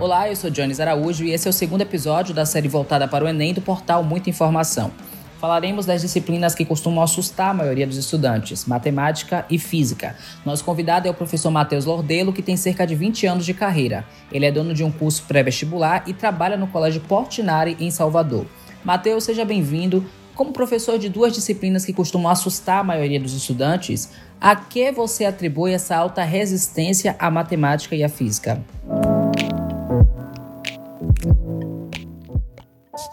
Olá, eu sou Jones Araújo e esse é o segundo episódio da série voltada para o Enem do portal Muita Informação. Falaremos das disciplinas que costumam assustar a maioria dos estudantes, matemática e física. Nosso convidado é o professor Matheus Lordelo, que tem cerca de 20 anos de carreira. Ele é dono de um curso pré-vestibular e trabalha no Colégio Portinari, em Salvador. Matheus, seja bem-vindo. Como professor de duas disciplinas que costumam assustar a maioria dos estudantes, a que você atribui essa alta resistência à matemática e à física?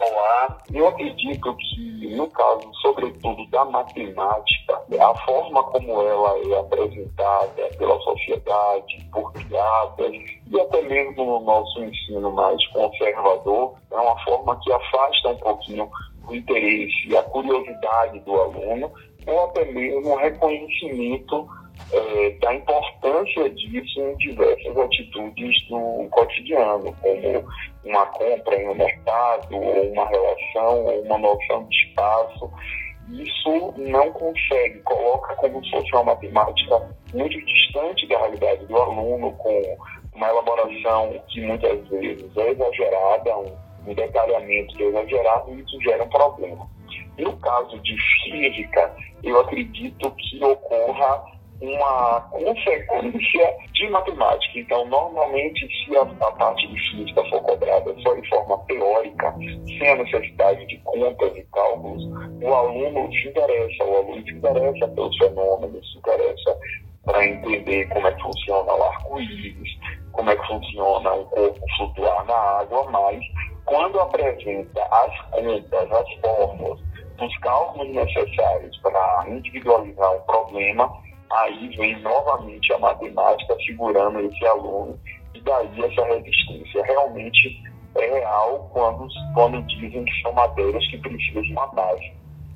Olá, eu acredito que, no caso, sobretudo da matemática, a forma como ela é apresentada pela sociedade, por criadas, e até mesmo no nosso ensino mais conservador, é uma forma que afasta um pouquinho o interesse e a curiosidade do aluno, ou até mesmo o reconhecimento é, da importância disso em diversas atitudes do cotidiano, como uma compra em um mercado, ou uma relação, ou uma noção de espaço. Isso não consegue, coloca como se fosse uma matemática muito distante da realidade do aluno, com uma elaboração que muitas vezes é exagerada, um, detalhamento que é exagerado, e isso gera um problema. No caso de física, eu acredito que ocorra uma consequência de matemática. Então, normalmente, se a, a, parte de física for cobrada só de forma teórica, sem a necessidade de contas e cálculos, o aluno se interessa, o aluno se interessa pelos fenômenos, se interessa para entender como é que funciona o arco-íris, como é que funciona o corpo flutuar na água, mas quando apresenta as contas, as fórmulas, os cálculos necessários para individualizar um problema, aí vem novamente a matemática segurando esse aluno e daí essa resistência realmente é real quando, quando dizem que são matérias que precisam de uma base.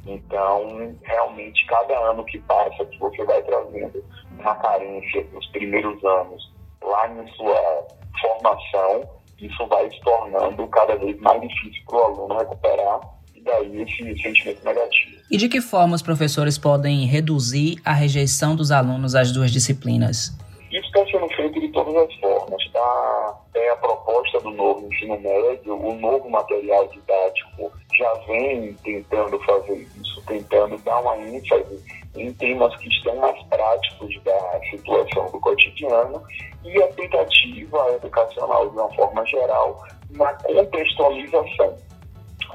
Então, realmente, cada ano que passa, que você vai trazendo uma carência nos primeiros anos lá em sua formação, isso vai se tornando cada vez mais difícil para o aluno recuperar e daí esse sentimento negativo. E de que forma os professores podem reduzir a rejeição dos alunos às duas disciplinas? Isso está sendo feito de todas as formas. Tá? É a proposta do novo ensino médio, o novo material didático já vem tentando fazer isso, tentando dar uma ênfase em temas que estão mais práticos da situação do cotidiano e a tentativa educacional, de uma forma geral, na contextualização.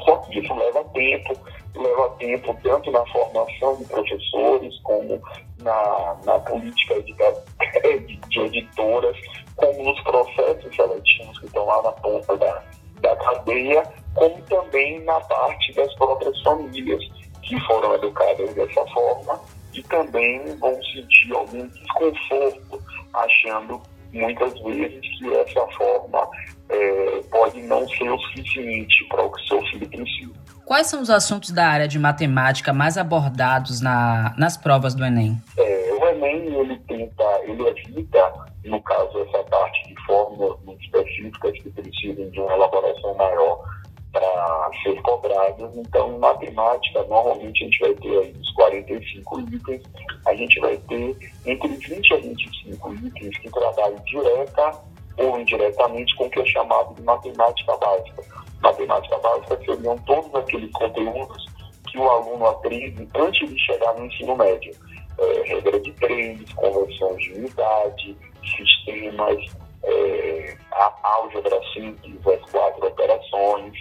Só que isso leva tempo, leva tempo tanto na formação de professores, como na, na política de, de editoras, como nos processos seletivos que estão lá na ponta da, da cadeia, como também na parte das próprias famílias que foram educadas dessa forma e também vão sentir algum desconforto, achando muitas vezes que essa forma é, pode não ser o suficiente para o que seu filho precisa. Quais são os assuntos da área de matemática mais abordados na, nas provas do Enem? É, o Enem, ele tenta, ele evita, no caso, essa parte de fórmulas específicas que precisam de uma elaboração maior para ser cobradas. Então, em matemática, normalmente a gente vai ter aí os 45 itens, a gente vai ter entre 20 a 25 itens que trabalham direta ou indiretamente com o que é chamado de matemática básica matemática básica seriam todos aqueles conteúdos que o aluno aprende antes de chegar no ensino médio. É, regra de três, conversões de unidade, sistemas, é, álgebra simples, as quatro operações,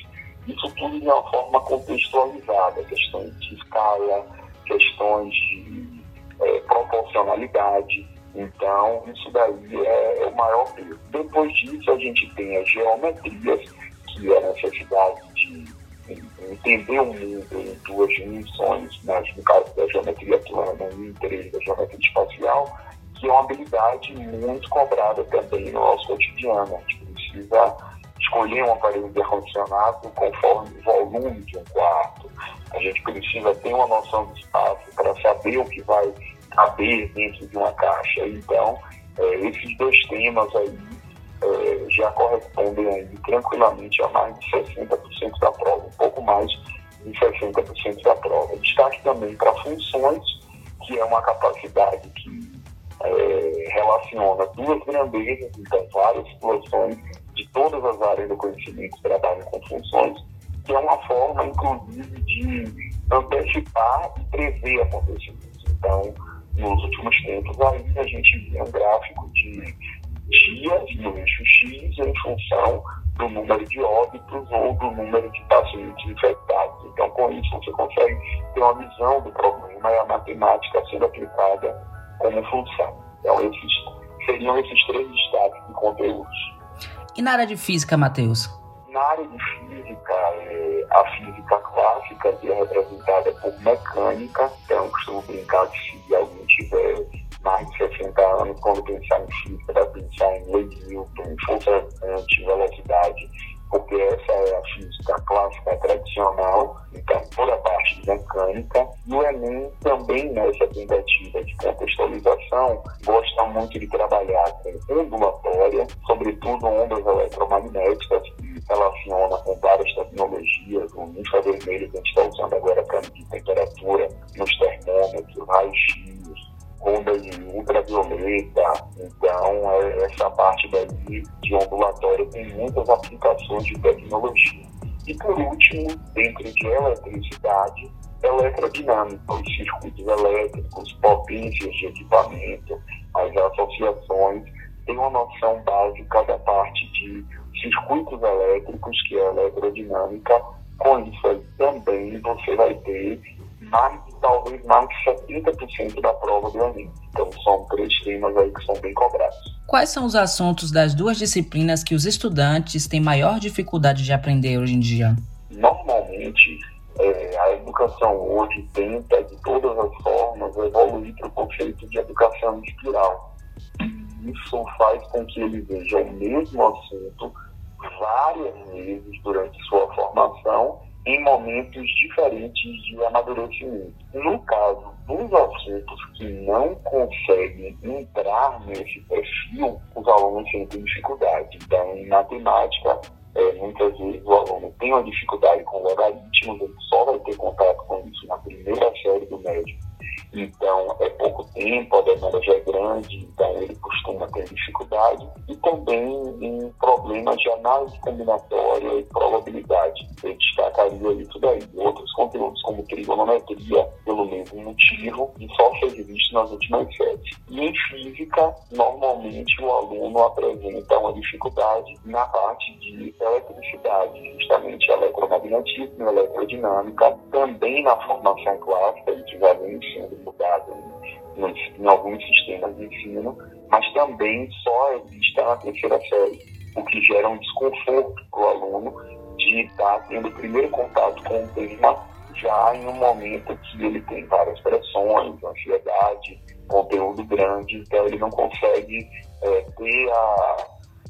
isso tudo de uma forma contextualizada, questões de escala, questões de é, proporcionalidade. Então, isso daí é, é o maior peso. Depois disso, a gente tem as geometrias, que é a necessidade de entender o mundo em duas dimensões, mas no caso da geometria plana e interesse da geometria espacial, que é uma habilidade muito cobrada também no nosso cotidiano. A gente precisa escolher um aparelho de ar-condicionado conforme o volume de um quarto. A gente precisa ter uma noção de espaço para saber o que vai caber dentro de uma caixa. Então, é, esses dois temas aí é, já correspondem aí, tranquilamente a mais de 60% da prova, um pouco mais de 60% da prova. Destaque também para funções, que é uma capacidade que é, relaciona duas grandezas, então várias situações de todas as áreas do conhecimento que trabalham com funções, que é uma forma, inclusive, de antecipar e prever acontecimentos. Então, nos últimos tempos, aí a gente vê um gráfico de dias no eixo X em função do número de óbitos ou do número de pacientes infectados. Então, com isso, você consegue ter uma visão do problema e a matemática sendo aplicada como função. Então, esses seriam esses três destaques de conteúdos. E na área de física, Matheus? Na área de física, é a física clássica, que é representada por mecânica, então costumo brincar que se mais de 60 anos, quando pensar em física, pensar em Lewis Newton, em força velocidade, porque essa é a física clássica tradicional, então toda a parte de mecânica. E o Enem também nessa tentativa de contextualização gosta muito de trabalhar com ondulatória, sobretudo ondas eletromagnéticas, que relaciona com várias tecnologias, o infravermelho que a gente está usando agora para medir temperatura nos termômetros, raio-x, ondas ultravioleta. Então, é, essa parte daí de ondulatória tem muitas aplicações de tecnologia. E por último, dentro de eletricidade, eletrodinâmica, os circuitos elétricos, potências de equipamento, as associações, têm uma noção básica da parte de circuitos elétricos, que é a eletrodinâmica. Com isso aí também você vai ter mais talvez mais de 70% da prova do Enem. Então são três temas aí que são bem cobrados. Quais são os assuntos das duas disciplinas que os estudantes têm maior dificuldade de aprender hoje em dia? Normalmente, é, a educação hoje tenta, de todas as formas, evoluir para o conceito de educação espiral. Isso faz com que ele veja o mesmo assunto várias vezes durante sua formação em momentos diferentes de amadurecimento. No caso dos assuntos que não conseguem entrar nesse perfil, os alunos sentem dificuldade. Então, em matemática, é, muitas vezes o aluno tem uma dificuldade com logaritmos, ele só vai ter contato com isso na primeira série do médio. Então, é pouco tempo, a demanda já é grande, então ele costuma ter dificuldade. E também em problemas de análise combinatória e probabilidade. Eu destacaria tudo aí. Outros conteúdos, como trigonometria, pelo mesmo motivo, e só foi visto nas últimas séries. E em física, normalmente o aluno apresenta uma dificuldade na parte de eletricidade, justamente eletromagnetismo, eletrodinâmica, também na formação clássica, que já vem sendo mudada em, em alguns sistemas de ensino, mas também só vista na terceira série, o que gera um desconforto para o aluno de estar tendo o primeiro contato com o tema já em um momento que ele tem várias pressões, ansiedade, conteúdo grande, então ele não consegue é, ter a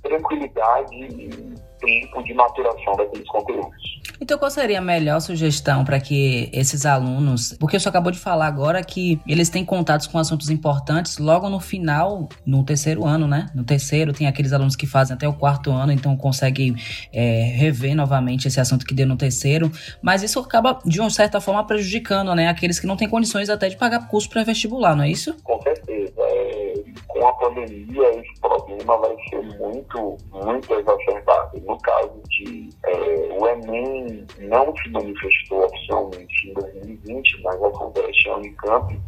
tranquilidade e tempo de maturação daqueles conteúdos. Então, qual seria a melhor sugestão para que esses alunos, porque você acabou de falar agora que eles têm contatos com assuntos importantes logo no final, no terceiro ano, né? No terceiro, tem aqueles alunos que fazem até o quarto ano, então conseguem é, rever novamente esse assunto que deu no terceiro, mas isso acaba, de uma certa forma, prejudicando, né? Aqueles que não têm condições até de pagar curso pré-vestibular, não é isso? Com certeza. É, com a pandemia, esse problema vai ser muito, muito exacerbado. No caso de é, o Enem não se manifestou oficialmente em 2020, mas a FUVEST e a Unicamp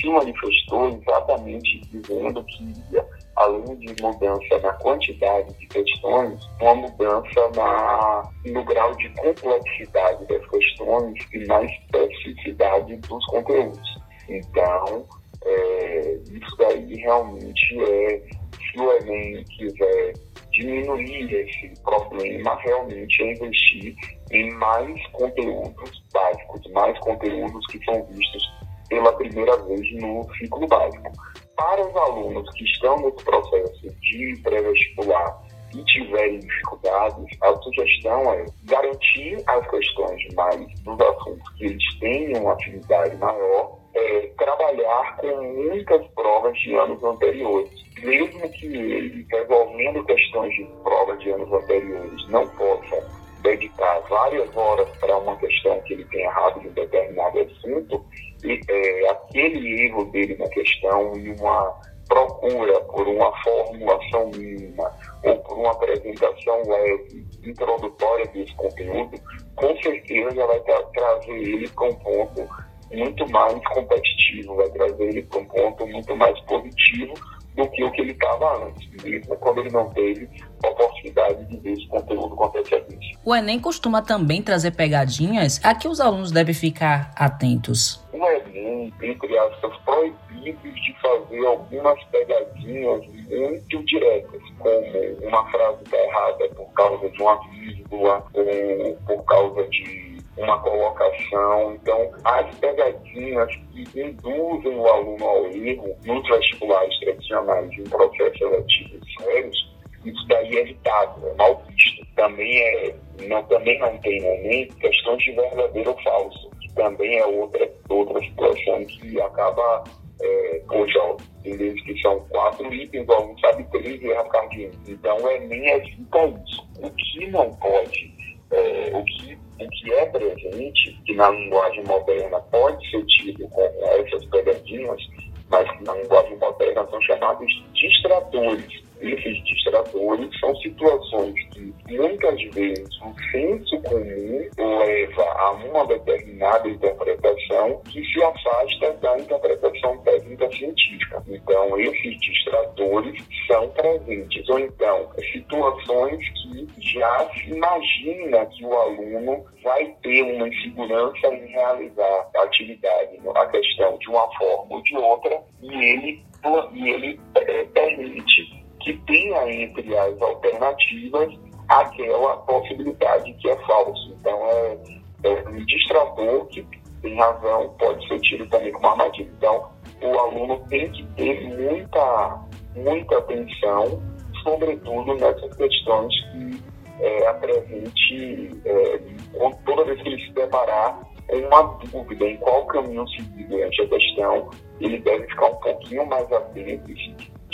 se manifestou exatamente dizendo que além de mudança na quantidade de questões, uma mudança na, no grau de complexidade das questões e na especificidade dos conteúdos. Então, é, isso daí realmente é, se o Enem quiser diminuir esse problema, realmente é investir em mais conteúdos básicos, mais conteúdos que são vistos pela primeira vez no ciclo básico. Para os alunos que estão nesse processo de pré-vestibular e tiverem dificuldades, a sugestão é garantir as questões mais dos assuntos que eles tenham uma afinidade maior é, trabalhar com muitas provas de anos anteriores. Mesmo que ele, resolvendo questões de provas de anos anteriores, não possa dedicar várias horas para uma questão que ele tem errado em um determinado assunto, e, é, aquele erro dele na questão e uma procura por uma formulação mínima ou por uma apresentação leve, introdutória desse conteúdo, com certeza já vai tra trazer ele para um ponto muito mais competitivo, vai trazer ele para um ponto muito mais positivo do que o que ele estava antes, mesmo quando ele não teve a oportunidade de ver esse conteúdo com antecedência. O Enem costuma também trazer pegadinhas a que os alunos devem ficar atentos. O Enem, entre aspas, proibidos de fazer algumas pegadinhas muito diretas, como uma frase está errada por causa de uma vírgula ou por causa de uma colocação. Então, as pegadinhas que induzem o aluno ao erro nos vestibulares tradicionais de um processo seletivo sérios, isso daí é evitado, é mal visto. Também, é, não, também não tem no Enem questões de verdadeiro ou falso, que também é outra, outra situação que acaba é, hoje, ó, entendeu? que são quatro itens, o aluno sabe três e erra cardíaco. Então, o Enem evita isso. O que não pode, é, o que o que é presente, que na linguagem moderna pode ser tido como essas pegadinhas, mas que na linguagem moderna são chamados distratores. Esses distratores são situações que muitas vezes o senso comum leva a uma determinada interpretação que se afasta da interpretação técnica científica. Então, esses distratores são presentes. Ou então, situações que já se imagina que o aluno vai ter uma insegurança em realizar a atividade, a questão de uma forma ou de outra, e ele, e ele é, permite que tenha entre as alternativas aquela possibilidade que é falso. Então, é, é um distrator que tem razão, pode ser tido também como armadilha. Então, o aluno tem que ter muita, muita atenção, sobretudo nessas questões que é, apresente é, toda vez que ele se deparar com uma dúvida em qual caminho seguir durante a questão, ele deve ficar um pouquinho mais atento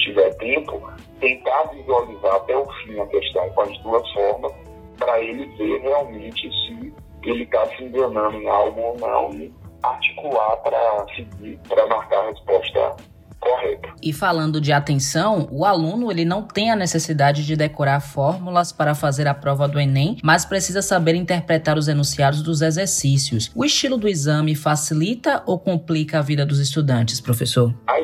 tiver tempo, tentar visualizar até o fim a questão com as duas formas, para ele ver realmente se ele está se enganando em algo ou não e articular para seguir, para marcar a resposta correta. E falando de atenção, o aluno ele não tem a necessidade de decorar fórmulas para fazer a prova do Enem, mas precisa saber interpretar os enunciados dos exercícios. O estilo do exame facilita ou complica a vida dos estudantes, professor? A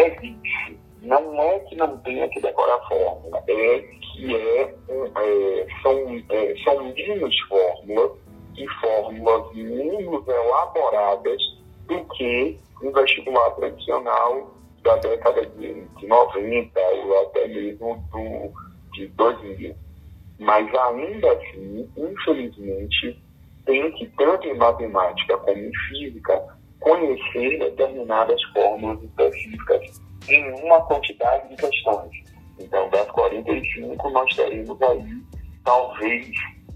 que evite. Não é que não tenha que decorar fórmula, é que é, é são, é, são menos fórmulas e fórmulas menos elaboradas do que um vestibular tradicional da década de, de 90 ou até mesmo do, de 2000. Mas ainda assim, infelizmente, tem que, tanto em matemática como em física, conhecer determinadas fórmulas específicas em uma quantidade de questões. Então, das 45, nós teremos aí, talvez,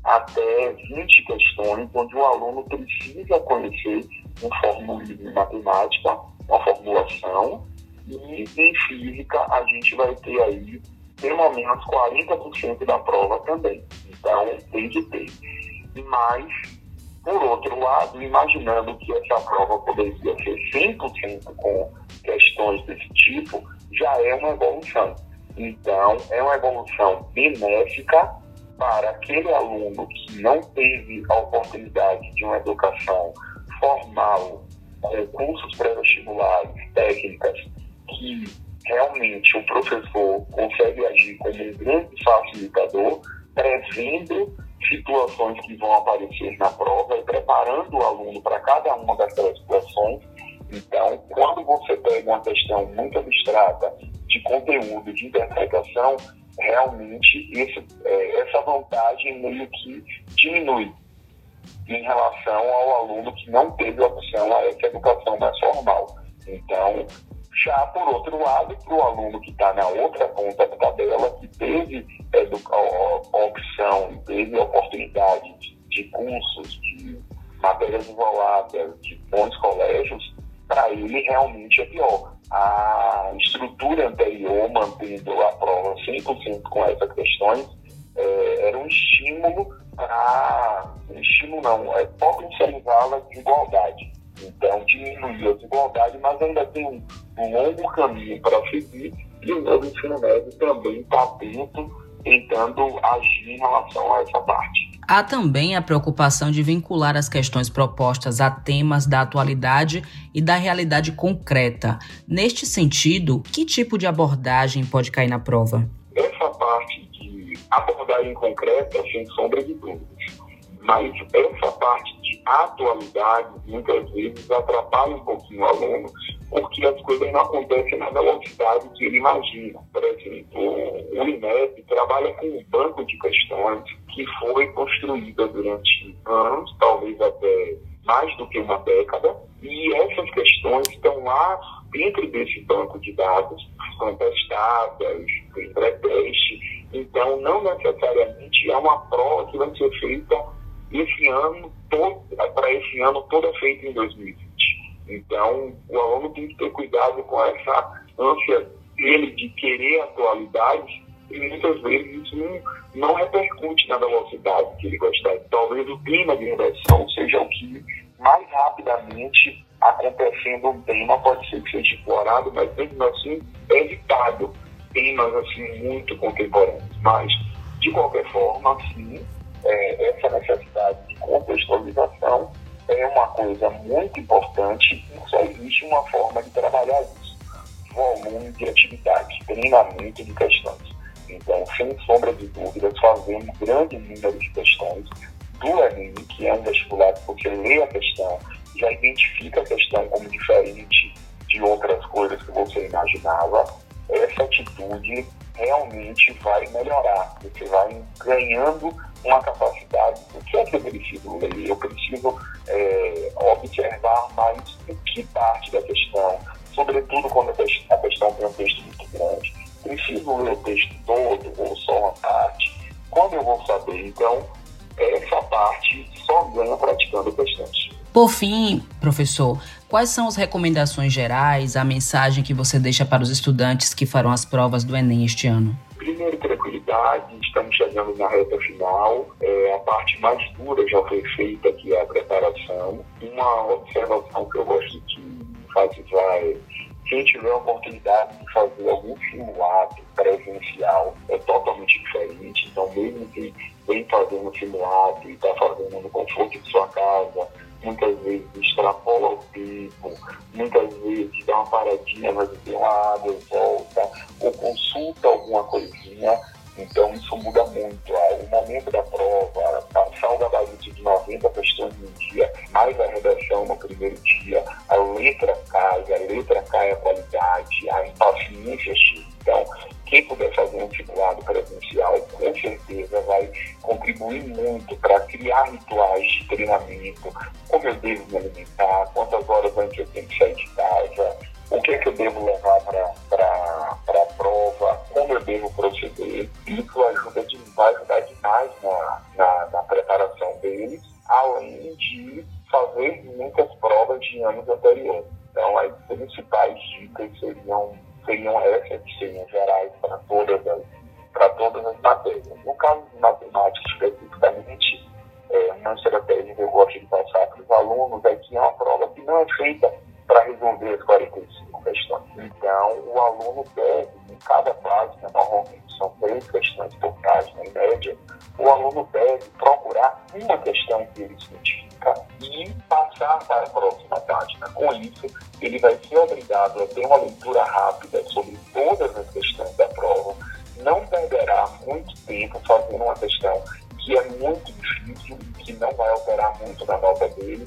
até 20 questões onde o aluno precisa conhecer um formulismo em matemática, uma formulação, e em física a gente vai ter aí pelo menos 40% da prova também. Então tem que ter. Mas, por outro lado, imaginando que essa prova poderia ser 100% com questões desse tipo, já é uma evolução. Então, é uma evolução benéfica para aquele aluno que não teve a oportunidade de uma educação formal, com cursos pré-vestibulares, técnicas, que realmente o professor consegue agir como um grande facilitador, prevendo situações que vão aparecer na prova e preparando o aluno para cada uma daquelas situações. Então, quando você pega uma questão muito abstrata de conteúdo, de interpretação, realmente esse, é, essa vantagem meio que diminui em relação ao aluno que não teve opção a essa educação mais formal. Então, já por outro lado, para o aluno que está na outra ponta da tabela, que teve opção, teve oportunidade de, de cursos, de matérias isoladas, de bons colégios, para ele realmente é pior. A estrutura anterior, mantendo a prova 100% com essas questões, é, era um estímulo para. Um estímulo não, é potencializá-la de igualdade. Então, diminuiu a desigualdade, mas ainda tem um, um longo caminho para seguir e o novo ensino médio também está atento, tentando agir em relação a essa parte. Há também a preocupação de vincular as questões propostas a temas da atualidade e da realidade concreta. Neste sentido, que tipo de abordagem pode cair na prova? Essa parte de abordagem concreta, sem sombra de dúvidas. Mas essa parte de atualidade, muitas vezes, atrapalha um pouquinho o aluno, porque as coisas não acontecem na velocidade que ele imagina. Por exemplo, o INEP trabalha com um banco de questões que foi construída durante anos, talvez até mais do que uma década, e essas questões estão lá dentro desse banco de dados, são testadas, tem pré-teste, então não necessariamente é uma prova que vai ser feita esse ano, para esse ano, toda feita em 2020. Então, o aluno tem que ter cuidado com essa ânsia dele de querer atualidade e muitas vezes isso não, não repercute na velocidade que ele gostaria. Talvez o clima de redação seja o que mais rapidamente acontecendo um tema pode ser que seja explorado, mas mesmo assim é evitado temas assim muito contemporâneos. Mas, de qualquer forma, sim, é, essa necessidade de contextualização é uma coisa muito importante e só existe uma forma de trabalhar isso. Volume de atividade, treinamento de questões. Então, sem sombra de dúvidas, fazendo um grande número de questões do Enem, que é um vestibular que você lê a questão, já identifica a questão como diferente de outras coisas que você imaginava, essa atitude realmente vai melhorar. Você vai ganhando uma capacidade. O que é que eu preciso ler? Eu preciso é, observar mais o que parte da questão, sobretudo quando a questão tem um texto muito grande. Preciso ler o texto todo ou só uma parte? Quando eu vou saber? Então, essa parte só ganha praticando questões. Por fim, professor, quais são as recomendações gerais, a mensagem que você deixa para os estudantes que farão as provas do Enem este ano? Primeiro, tranquilidade, estamos chegando na reta final. É, a parte mais dura já foi feita, que é a preparação. Uma observação que eu gosto de enfatizar é quem tiver a oportunidade de fazer algum simulado presencial é totalmente diferente. Então, mesmo que vem fazendo simulado e está fazendo no conforto de sua casa, muitas vezes extrapola o tempo, muitas vezes dá uma paradinha, vai beber uma água volta, ou consulta alguma coisinha. Então isso muda muito. O momento da prova, passar o gabarito de 90 questões no dia, mais a redação no primeiro dia, a letra cai, a letra cai a qualidade, a impaciência. Então, quem puder fazer um simulado presencial, com certeza vai contribuir muito para criar rituais de treinamento, como eu devo me alimentar, quantas horas antes eu tenho que sair de casa, o que é que eu devo levar para No caso de matemática, especificamente, é, uma estratégia que eu gosto de passar para os alunos é que é uma prova que não é feita para resolver as 45 questões. Então, o aluno deve, em cada página, normalmente são três questões por página, em média, o aluno deve procurar uma questão que ele identifica e passar para a próxima página. Com isso, ele vai ser obrigado a ter uma leitura rápida sobre todas as questões da não perderá muito tempo fazendo uma questão que é muito difícil e que não vai alterar muito na nota dele,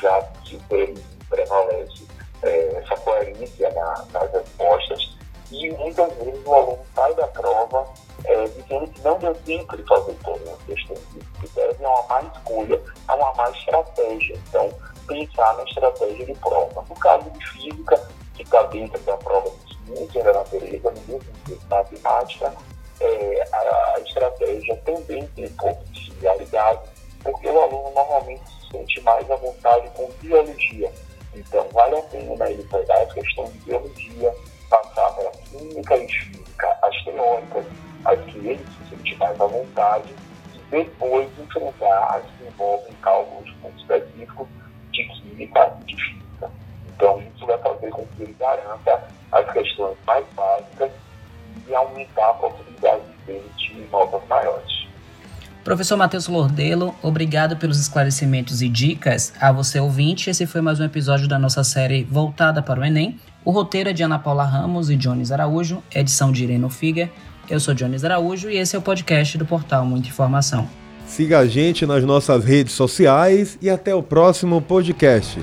já que ele prevalece é, essa coerência na, nas respostas. E muitas vezes o aluno sai da prova é, dizendo que não deu tempo de fazer todas as questões. Que deve a uma má escolha, a uma má estratégia. Então, pensar na estratégia de prova. No caso de física, que está dentro da prova de ciência da natureza, de matemática, é, a, a estratégia também tem pouco de similaridade, porque o aluno normalmente se sente mais à vontade com biologia. Então, vale a pena ele pegar as questões de biologia, passar pela química e física, as teóricas, as que ele se sente mais à vontade, e depois enfrentar as que envolvem cálculos muito específicos, de química e de física. Então, isso vai fazer com que ele garanta as questões mais básicas e aumentar a possibilidade dele de notas maiores. Professor Matheus Lordelo, obrigado pelos esclarecimentos e dicas. A você ouvinte, esse foi mais um episódio da nossa série voltada para o Enem. O roteiro é de Ana Paula Ramos e Jones Araújo, edição de Irene Figa. Eu sou Jones Araújo e esse é o podcast do portal Muita Informação. Siga a gente nas nossas redes sociais e até o próximo podcast.